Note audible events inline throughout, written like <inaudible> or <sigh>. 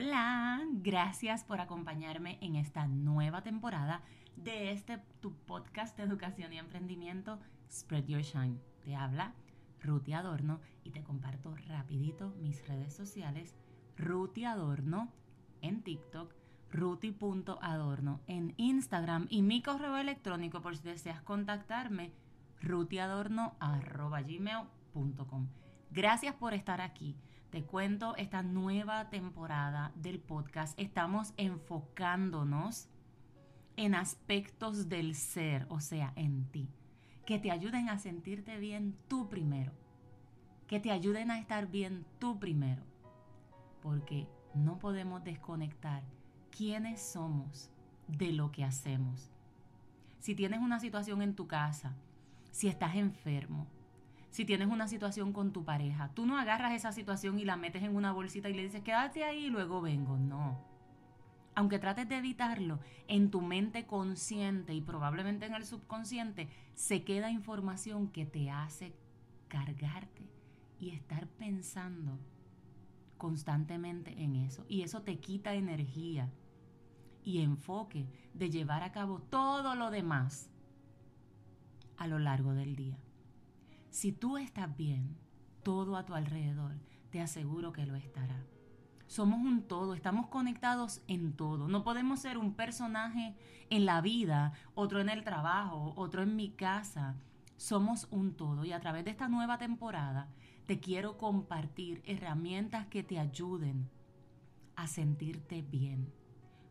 Hola, gracias por acompañarme en esta nueva temporada de este tu podcast de educación y emprendimiento Spread Your Shine. Te habla Ruti Adorno y te comparto rapidito mis redes sociales Ruti Adorno en TikTok, ruti.adorno en Instagram y mi correo electrónico por si deseas contactarme rutiadorno.gmail.com. Gracias por estar aquí. Te cuento esta nueva temporada del podcast. Estamos enfocándonos en aspectos del ser, o sea, en ti, que te ayuden a sentirte bien tú primero, que te ayuden a estar bien tú primero, porque no podemos desconectar quiénes somos de lo que hacemos. Si tienes una situación en tu casa, si estás enfermo, si tienes una situación con tu pareja, tú no agarras esa situación y la metes en una bolsita y le dices, quédate ahí y luego vengo. No. Aunque trates de evitarlo, en tu mente consciente y probablemente en el subconsciente se queda información que te hace cargarte y estar pensando constantemente en eso. Y eso te quita energía y enfoque de llevar a cabo todo lo demás a lo largo del día. Si tú estás bien, todo a tu alrededor, te aseguro que lo estará. Somos un todo, estamos conectados en todo. No podemos ser un personaje en la vida, otro en el trabajo, otro en mi casa. Somos un todo y a través de esta nueva temporada te quiero compartir herramientas que te ayuden a sentirte bien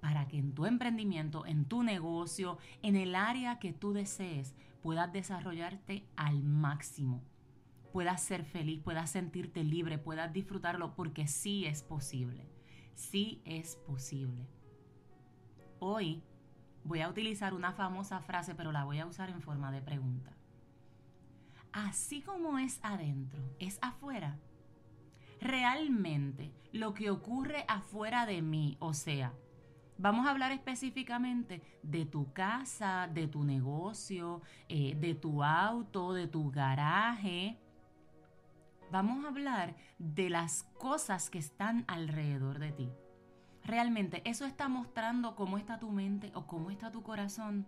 para que en tu emprendimiento, en tu negocio, en el área que tú desees, puedas desarrollarte al máximo. Puedas ser feliz, puedas sentirte libre, puedas disfrutarlo, porque sí es posible. Sí es posible. Hoy voy a utilizar una famosa frase, pero la voy a usar en forma de pregunta. Así como es adentro, es afuera. Realmente lo que ocurre afuera de mí, o sea, Vamos a hablar específicamente de tu casa, de tu negocio, eh, de tu auto, de tu garaje. Vamos a hablar de las cosas que están alrededor de ti. Realmente, ¿eso está mostrando cómo está tu mente o cómo está tu corazón?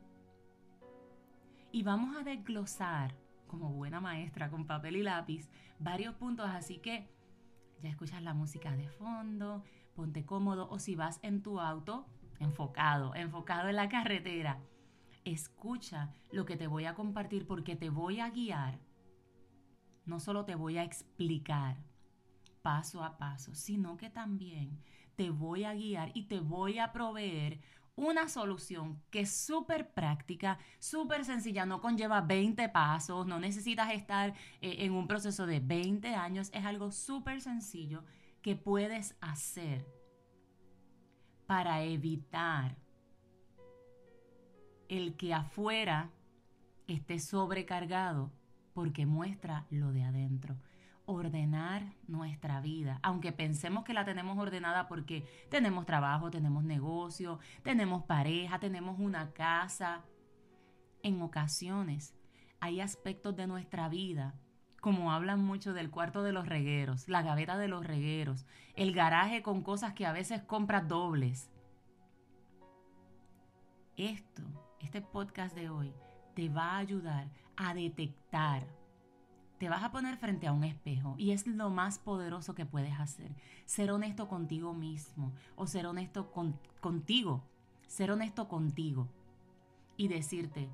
Y vamos a desglosar, como buena maestra con papel y lápiz, varios puntos. Así que ya escuchas la música de fondo, ponte cómodo o si vas en tu auto, enfocado, enfocado en la carretera. Escucha lo que te voy a compartir porque te voy a guiar. No solo te voy a explicar paso a paso, sino que también te voy a guiar y te voy a proveer una solución que es súper práctica, súper sencilla, no conlleva 20 pasos, no necesitas estar eh, en un proceso de 20 años, es algo súper sencillo que puedes hacer para evitar el que afuera esté sobrecargado porque muestra lo de adentro. Ordenar nuestra vida, aunque pensemos que la tenemos ordenada porque tenemos trabajo, tenemos negocio, tenemos pareja, tenemos una casa. En ocasiones hay aspectos de nuestra vida como hablan mucho del cuarto de los regueros, la gaveta de los regueros, el garaje con cosas que a veces compras dobles. Esto, este podcast de hoy, te va a ayudar a detectar. Te vas a poner frente a un espejo y es lo más poderoso que puedes hacer. Ser honesto contigo mismo o ser honesto contigo. Ser honesto contigo y decirte,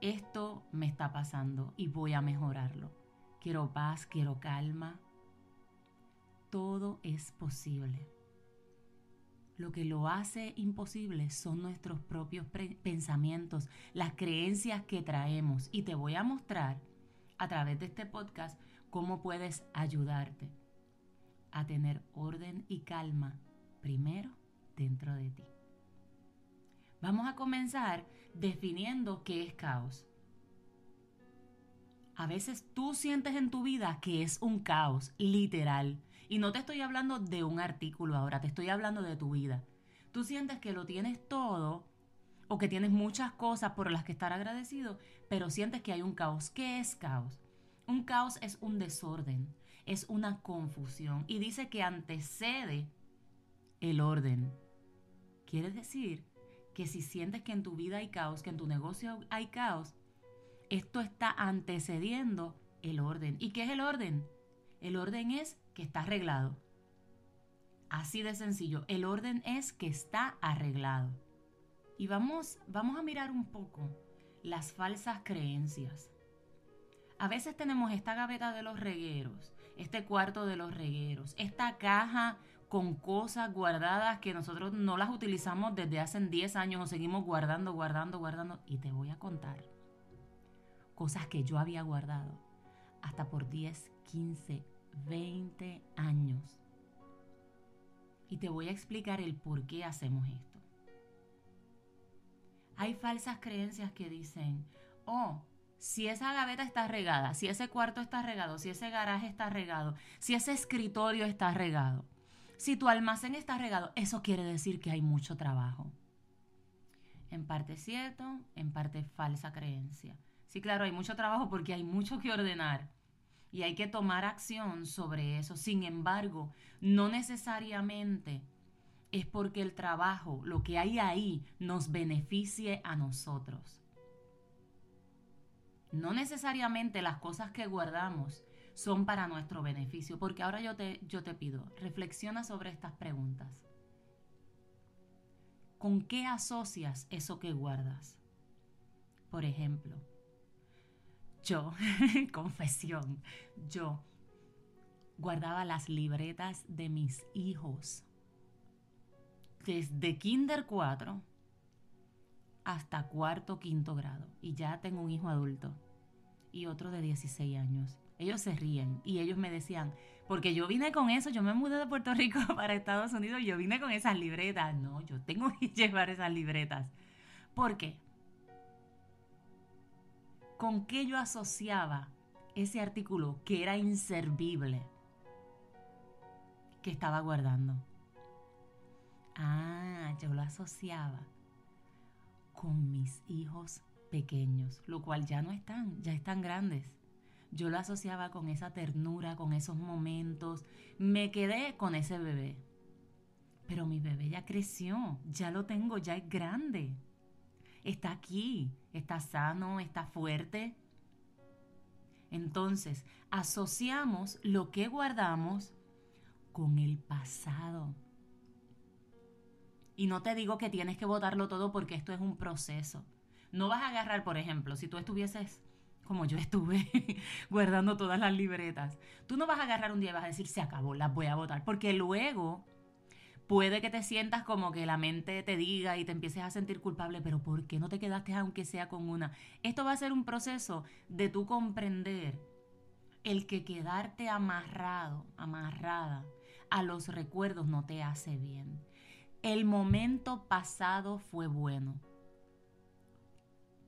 esto me está pasando y voy a mejorarlo. Quiero paz, quiero calma. Todo es posible. Lo que lo hace imposible son nuestros propios pensamientos, las creencias que traemos. Y te voy a mostrar a través de este podcast cómo puedes ayudarte a tener orden y calma primero dentro de ti. Vamos a comenzar definiendo qué es caos. A veces tú sientes en tu vida que es un caos, literal. Y no te estoy hablando de un artículo ahora, te estoy hablando de tu vida. Tú sientes que lo tienes todo o que tienes muchas cosas por las que estar agradecido, pero sientes que hay un caos. ¿Qué es caos? Un caos es un desorden, es una confusión y dice que antecede el orden. Quiere decir que si sientes que en tu vida hay caos, que en tu negocio hay caos, esto está antecediendo el orden. ¿Y qué es el orden? El orden es que está arreglado. Así de sencillo. El orden es que está arreglado. Y vamos, vamos a mirar un poco las falsas creencias. A veces tenemos esta gaveta de los regueros, este cuarto de los regueros, esta caja con cosas guardadas que nosotros no las utilizamos desde hace 10 años o seguimos guardando, guardando, guardando. Y te voy a contar cosas que yo había guardado hasta por 10, 15, 20 años. Y te voy a explicar el por qué hacemos esto. Hay falsas creencias que dicen, oh, si esa gaveta está regada, si ese cuarto está regado, si ese garaje está regado, si ese escritorio está regado, si tu almacén está regado, eso quiere decir que hay mucho trabajo. En parte cierto, en parte falsa creencia. Sí, claro, hay mucho trabajo porque hay mucho que ordenar y hay que tomar acción sobre eso. Sin embargo, no necesariamente es porque el trabajo, lo que hay ahí, nos beneficie a nosotros. No necesariamente las cosas que guardamos son para nuestro beneficio, porque ahora yo te, yo te pido, reflexiona sobre estas preguntas. ¿Con qué asocias eso que guardas? Por ejemplo, yo, <laughs> confesión, yo guardaba las libretas de mis hijos desde kinder 4 hasta cuarto, quinto grado. Y ya tengo un hijo adulto y otro de 16 años. Ellos se ríen y ellos me decían, porque yo vine con eso, yo me mudé de Puerto Rico <laughs> para Estados Unidos y yo vine con esas libretas. No, yo tengo que <laughs> llevar esas libretas. ¿Por qué? ¿Con qué yo asociaba ese artículo que era inservible que estaba guardando? Ah, yo lo asociaba con mis hijos pequeños, lo cual ya no están, ya están grandes. Yo lo asociaba con esa ternura, con esos momentos. Me quedé con ese bebé. Pero mi bebé ya creció, ya lo tengo, ya es grande está aquí, está sano, está fuerte. Entonces, asociamos lo que guardamos con el pasado. Y no te digo que tienes que votarlo todo porque esto es un proceso. No vas a agarrar, por ejemplo, si tú estuvieses como yo estuve <laughs> guardando todas las libretas, tú no vas a agarrar un día y vas a decir, se acabó, las voy a votar, porque luego puede que te sientas como que la mente te diga y te empieces a sentir culpable, pero ¿por qué no te quedaste aunque sea con una? Esto va a ser un proceso de tú comprender el que quedarte amarrado, amarrada a los recuerdos no te hace bien. El momento pasado fue bueno.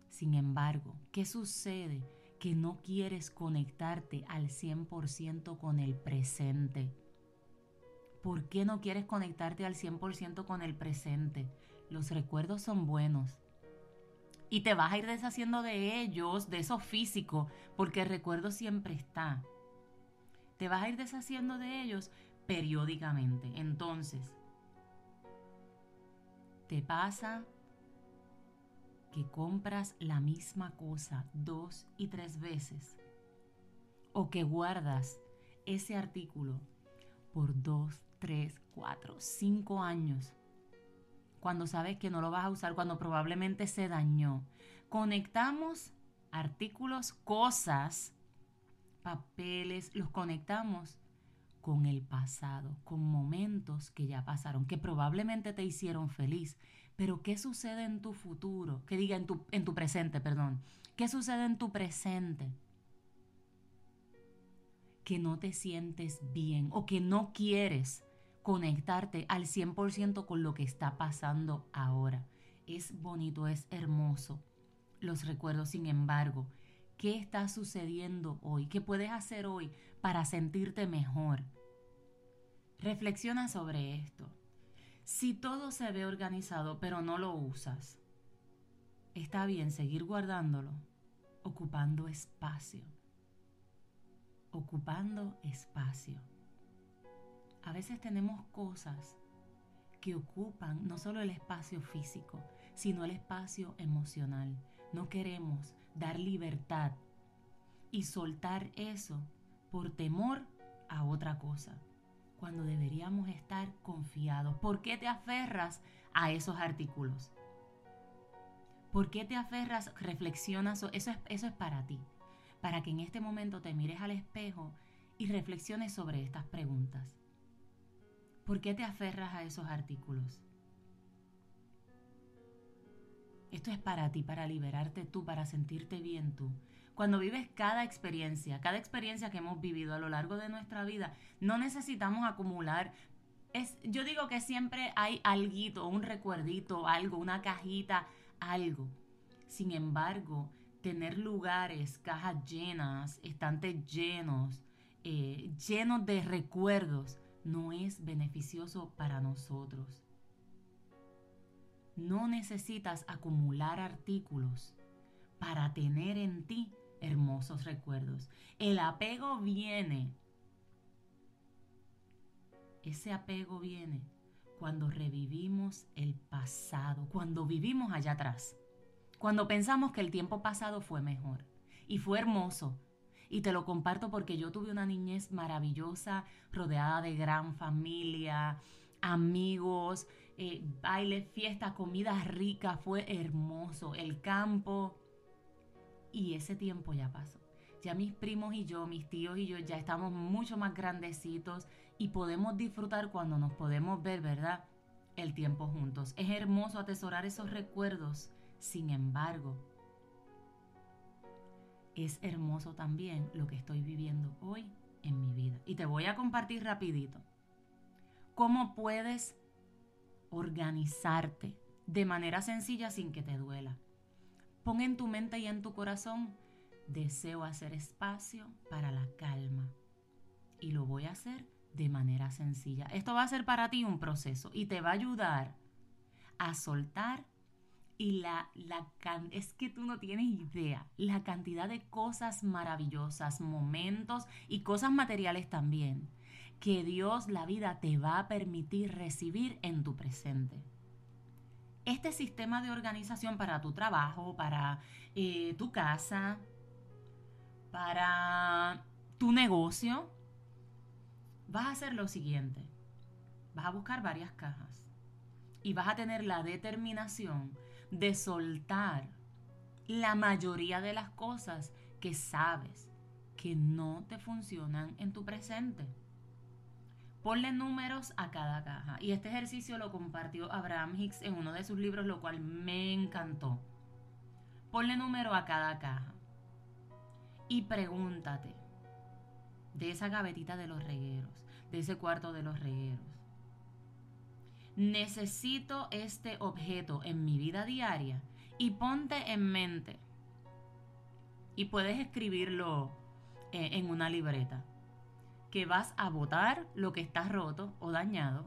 Sin embargo, ¿qué sucede? Que no quieres conectarte al 100% con el presente ¿Por qué no quieres conectarte al 100% con el presente? Los recuerdos son buenos. Y te vas a ir deshaciendo de ellos, de eso físico, porque el recuerdo siempre está. Te vas a ir deshaciendo de ellos periódicamente. Entonces, te pasa que compras la misma cosa dos y tres veces o que guardas ese artículo por dos, tres, cuatro, cinco años, cuando sabes que no lo vas a usar, cuando probablemente se dañó. Conectamos artículos, cosas, papeles, los conectamos con el pasado, con momentos que ya pasaron, que probablemente te hicieron feliz. Pero ¿qué sucede en tu futuro? Que diga en tu, en tu presente, perdón. ¿Qué sucede en tu presente? Que no te sientes bien o que no quieres conectarte al 100% con lo que está pasando ahora. Es bonito, es hermoso. Los recuerdos, sin embargo, ¿qué está sucediendo hoy? ¿Qué puedes hacer hoy para sentirte mejor? Reflexiona sobre esto. Si todo se ve organizado pero no lo usas, está bien seguir guardándolo, ocupando espacio. Ocupando espacio. A veces tenemos cosas que ocupan no solo el espacio físico, sino el espacio emocional. No queremos dar libertad y soltar eso por temor a otra cosa, cuando deberíamos estar confiados. ¿Por qué te aferras a esos artículos? ¿Por qué te aferras? Reflexionas. Eso es, eso es para ti. Para que en este momento te mires al espejo y reflexiones sobre estas preguntas. ¿Por qué te aferras a esos artículos? Esto es para ti, para liberarte tú, para sentirte bien tú. Cuando vives cada experiencia, cada experiencia que hemos vivido a lo largo de nuestra vida, no necesitamos acumular. Es, yo digo que siempre hay algo, un recuerdito, algo, una cajita, algo. Sin embargo, tener lugares, cajas llenas, estantes llenos, eh, llenos de recuerdos, no es beneficioso para nosotros. No necesitas acumular artículos para tener en ti hermosos recuerdos. El apego viene. Ese apego viene cuando revivimos el pasado, cuando vivimos allá atrás, cuando pensamos que el tiempo pasado fue mejor y fue hermoso. Y te lo comparto porque yo tuve una niñez maravillosa, rodeada de gran familia, amigos, eh, bailes, fiestas, comida rica, fue hermoso, el campo. Y ese tiempo ya pasó. Ya mis primos y yo, mis tíos y yo ya estamos mucho más grandecitos y podemos disfrutar cuando nos podemos ver, ¿verdad? El tiempo juntos. Es hermoso atesorar esos recuerdos. Sin embargo, es hermoso también lo que estoy viviendo hoy en mi vida. Y te voy a compartir rapidito. ¿Cómo puedes organizarte de manera sencilla sin que te duela. Pon en tu mente y en tu corazón, deseo hacer espacio para la calma. Y lo voy a hacer de manera sencilla. Esto va a ser para ti un proceso y te va a ayudar a soltar y la, la es que tú no tienes idea la cantidad de cosas maravillosas, momentos y cosas materiales también que Dios, la vida, te va a permitir recibir en tu presente. Este sistema de organización para tu trabajo, para eh, tu casa, para tu negocio, vas a hacer lo siguiente. Vas a buscar varias cajas y vas a tener la determinación de soltar la mayoría de las cosas que sabes que no te funcionan en tu presente. Ponle números a cada caja. Y este ejercicio lo compartió Abraham Hicks en uno de sus libros, lo cual me encantó. Ponle número a cada caja. Y pregúntate de esa gavetita de los regueros, de ese cuarto de los regueros. Necesito este objeto en mi vida diaria y ponte en mente. Y puedes escribirlo eh, en una libreta que vas a botar lo que está roto o dañado,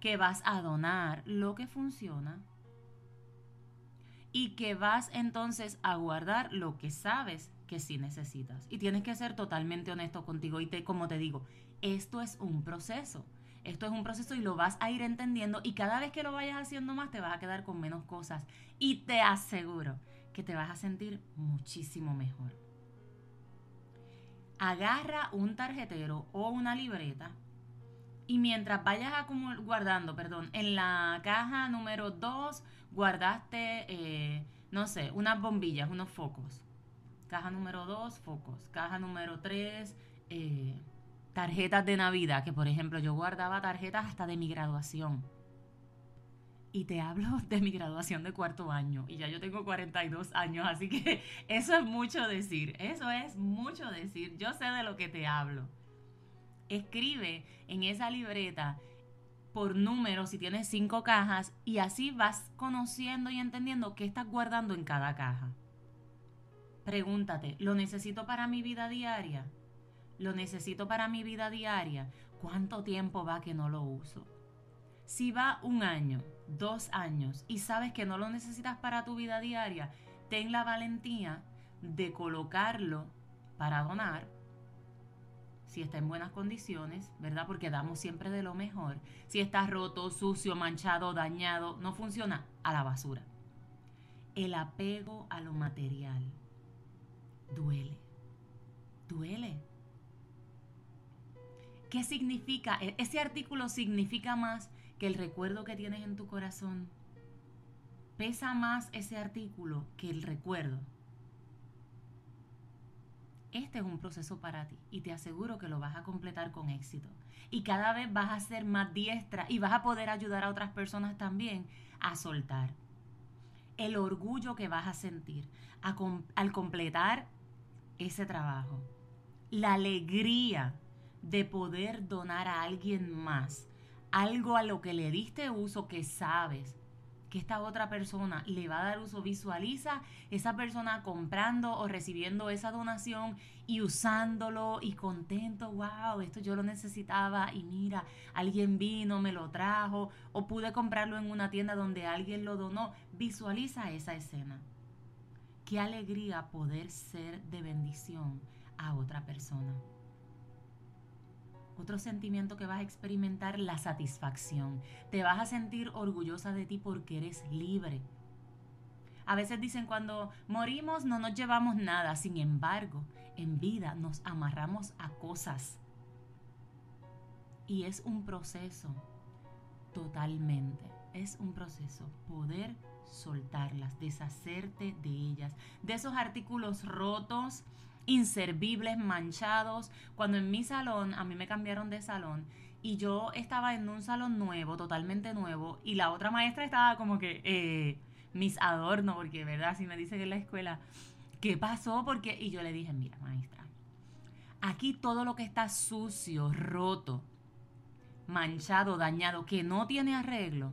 que vas a donar lo que funciona y que vas entonces a guardar lo que sabes que sí necesitas. Y tienes que ser totalmente honesto contigo y te, como te digo, esto es un proceso. Esto es un proceso y lo vas a ir entendiendo y cada vez que lo vayas haciendo más te vas a quedar con menos cosas y te aseguro que te vas a sentir muchísimo mejor agarra un tarjetero o una libreta y mientras vayas guardando, perdón, en la caja número 2 guardaste, eh, no sé, unas bombillas, unos focos. Caja número 2, focos. Caja número 3, eh, tarjetas de Navidad, que por ejemplo yo guardaba tarjetas hasta de mi graduación y te hablo <laughs> de mi graduación de cuarto año y ya yo tengo 42 años, así que <laughs> eso es mucho decir, eso es mucho decir, yo sé de lo que te hablo. Escribe en esa libreta por número si tienes cinco cajas y así vas conociendo y entendiendo qué estás guardando en cada caja. Pregúntate, ¿lo necesito para mi vida diaria? ¿Lo necesito para mi vida diaria? ¿Cuánto tiempo va que no lo uso? Si va un año, dos años y sabes que no lo necesitas para tu vida diaria, ten la valentía de colocarlo para donar. si está en buenas condiciones, ¿verdad? Porque damos siempre de lo mejor. Si está roto, sucio, manchado, dañado, no funciona, a la basura. El apego a lo material duele. Duele. ¿Qué significa? E-, ese artículo significa más que el recuerdo que tienes en tu corazón. Pesa más ese artículo que el recuerdo este es un proceso para ti y te aseguro que lo vas a completar con éxito. Y cada vez vas a ser más diestra y vas a poder ayudar a otras personas también a soltar. El orgullo que vas a sentir al completar ese trabajo. La alegría de poder donar a alguien más algo a lo que le diste uso que sabes que esta otra persona le va a dar uso, visualiza esa persona comprando o recibiendo esa donación y usándolo y contento, wow, esto yo lo necesitaba y mira, alguien vino, me lo trajo o pude comprarlo en una tienda donde alguien lo donó. Visualiza esa escena. Qué alegría poder ser de bendición a otra persona. Otro sentimiento que vas a experimentar, la satisfacción. Te vas a sentir orgullosa de ti porque eres libre. A veces dicen cuando morimos no nos llevamos nada, sin embargo, en vida nos amarramos a cosas. Y es un proceso, totalmente, es un proceso poder soltarlas, deshacerte de ellas, de esos artículos rotos, inservibles, manchados. Cuando en mi salón, a mí me cambiaron de salón y yo estaba en un salón nuevo, totalmente nuevo, y la otra maestra estaba como que eh, mis adornos, porque verdad, si me dicen en la escuela, ¿qué pasó? Porque, y yo le dije, mira, maestra, aquí todo lo que está sucio, roto, manchado, dañado, que no tiene arreglo,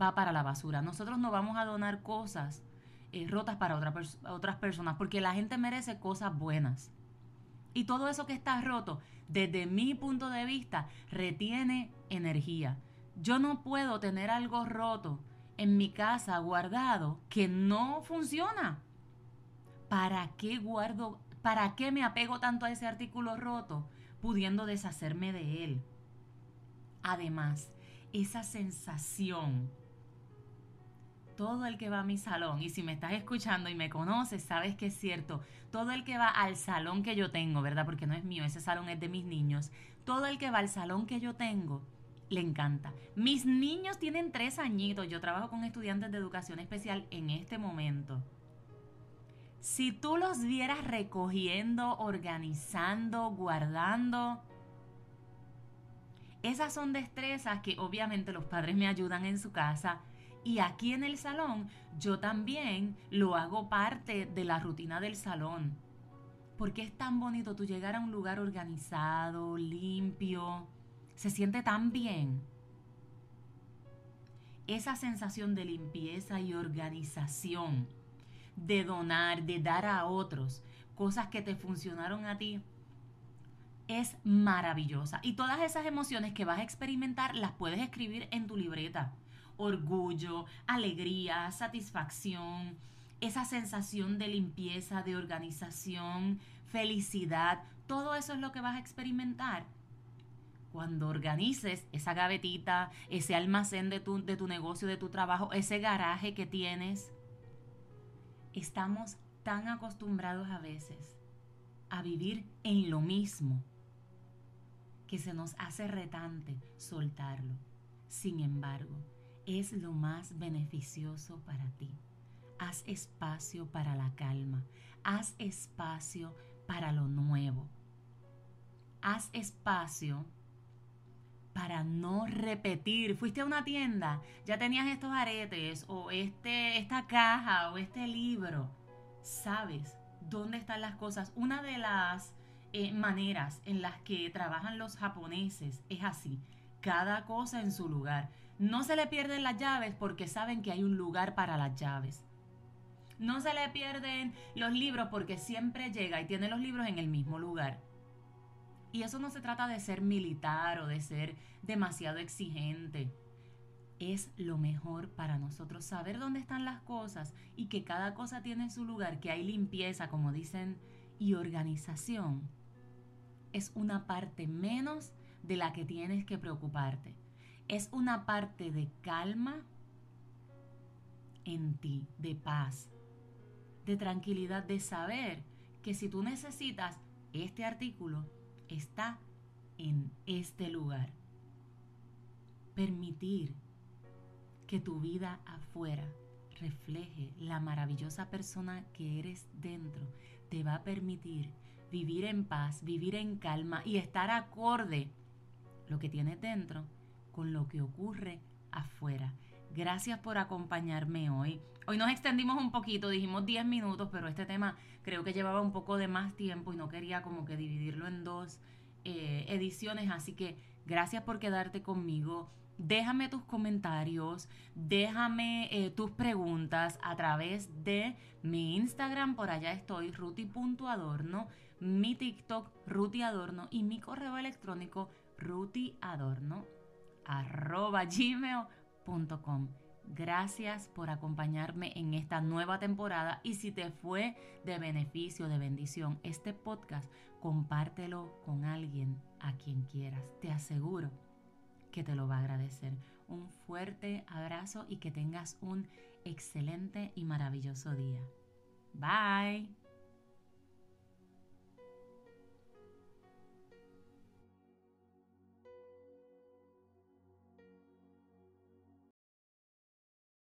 va para la basura. Nosotros no vamos a donar cosas eh, rotas para otras personas, porque la gente merece cosas buenas. Y todo eso que está roto, desde mi punto de vista, retiene energía. Yo no puedo tener algo roto en mi casa guardado que no funciona. ¿Para qué guardo, para qué me apego tanto a ese artículo roto, pudiendo deshacerme de él? Además, esa sensación todo el que va a mi salón, y si me estás escuchando y me conoces, sabes que es cierto, todo el que va al salón que yo tengo, ¿verdad? Porque no es mío, ese salón es de mis niños, todo el que va al salón que yo tengo, le encanta. Mis niños tienen tres añitos, yo trabajo con estudiantes de educación especial en este momento. Si tú los vieras recogiendo, organizando, guardando, esas son destrezas que obviamente los padres me ayudan en su casa y aquí en el salón yo también lo hago parte de la rutina del salón. Porque es tan bonito tú llegar a un lugar organizado, limpio. Se siente tan bien. Esa sensación de limpieza y organización, de donar, de dar a otros cosas que te funcionaron a ti, es maravillosa. Y todas esas emociones que vas a experimentar las puedes escribir en tu libreta orgullo, alegría, satisfacción, esa sensación de limpieza, de organización, felicidad, todo eso es lo que vas a experimentar. Cuando organices esa gavetita, ese almacén de tu, de tu negocio, de tu trabajo, ese garaje que tienes, estamos tan acostumbrados a veces a vivir en lo mismo que se nos hace retante soltarlo. Sin embargo, es lo más beneficioso para ti. Haz espacio para la calma. Haz espacio para lo nuevo. Haz espacio para no repetir. Fuiste a una tienda, ya tenías estos aretes o este, esta caja o este libro. Sabes dónde están las cosas. Una de las eh, maneras en las que trabajan los japoneses es así. Cada cosa en su lugar. No se le pierden las llaves porque saben que hay un lugar para las llaves. No se le pierden los libros porque siempre llega y tiene los libros en el mismo lugar. Y eso no se trata de ser militar o de ser demasiado exigente. Es lo mejor para nosotros saber dónde están las cosas y que cada cosa tiene su lugar, que hay limpieza, como dicen, y organización. es una parte menos de la que tienes que preocuparte. Es una parte de calma en ti, de paz, de tranquilidad, de saber que si tú necesitas este artículo, está en este lugar. Permitir que tu vida afuera refleje la maravillosa persona que eres dentro te va a permitir vivir en paz, vivir en calma y estar acorde lo que tienes dentro con lo que ocurre afuera. Gracias por acompañarme hoy. Hoy nos extendimos un poquito, dijimos 10 minutos, pero este tema creo que llevaba un poco de más tiempo y no quería como que dividirlo en dos eh, ediciones, así que gracias por quedarte conmigo. Déjame tus comentarios, déjame eh, tus preguntas a través de mi Instagram, por allá estoy, ruti.adorno, mi TikTok, rutiadorno y mi correo electrónico, rutiadorno, arroba gmail.com. Gracias por acompañarme en esta nueva temporada y si te fue de beneficio, de bendición este podcast, compártelo con alguien a quien quieras. Te aseguro que te lo va a agradecer. Un fuerte abrazo y que tengas un excelente y maravilloso día. Bye.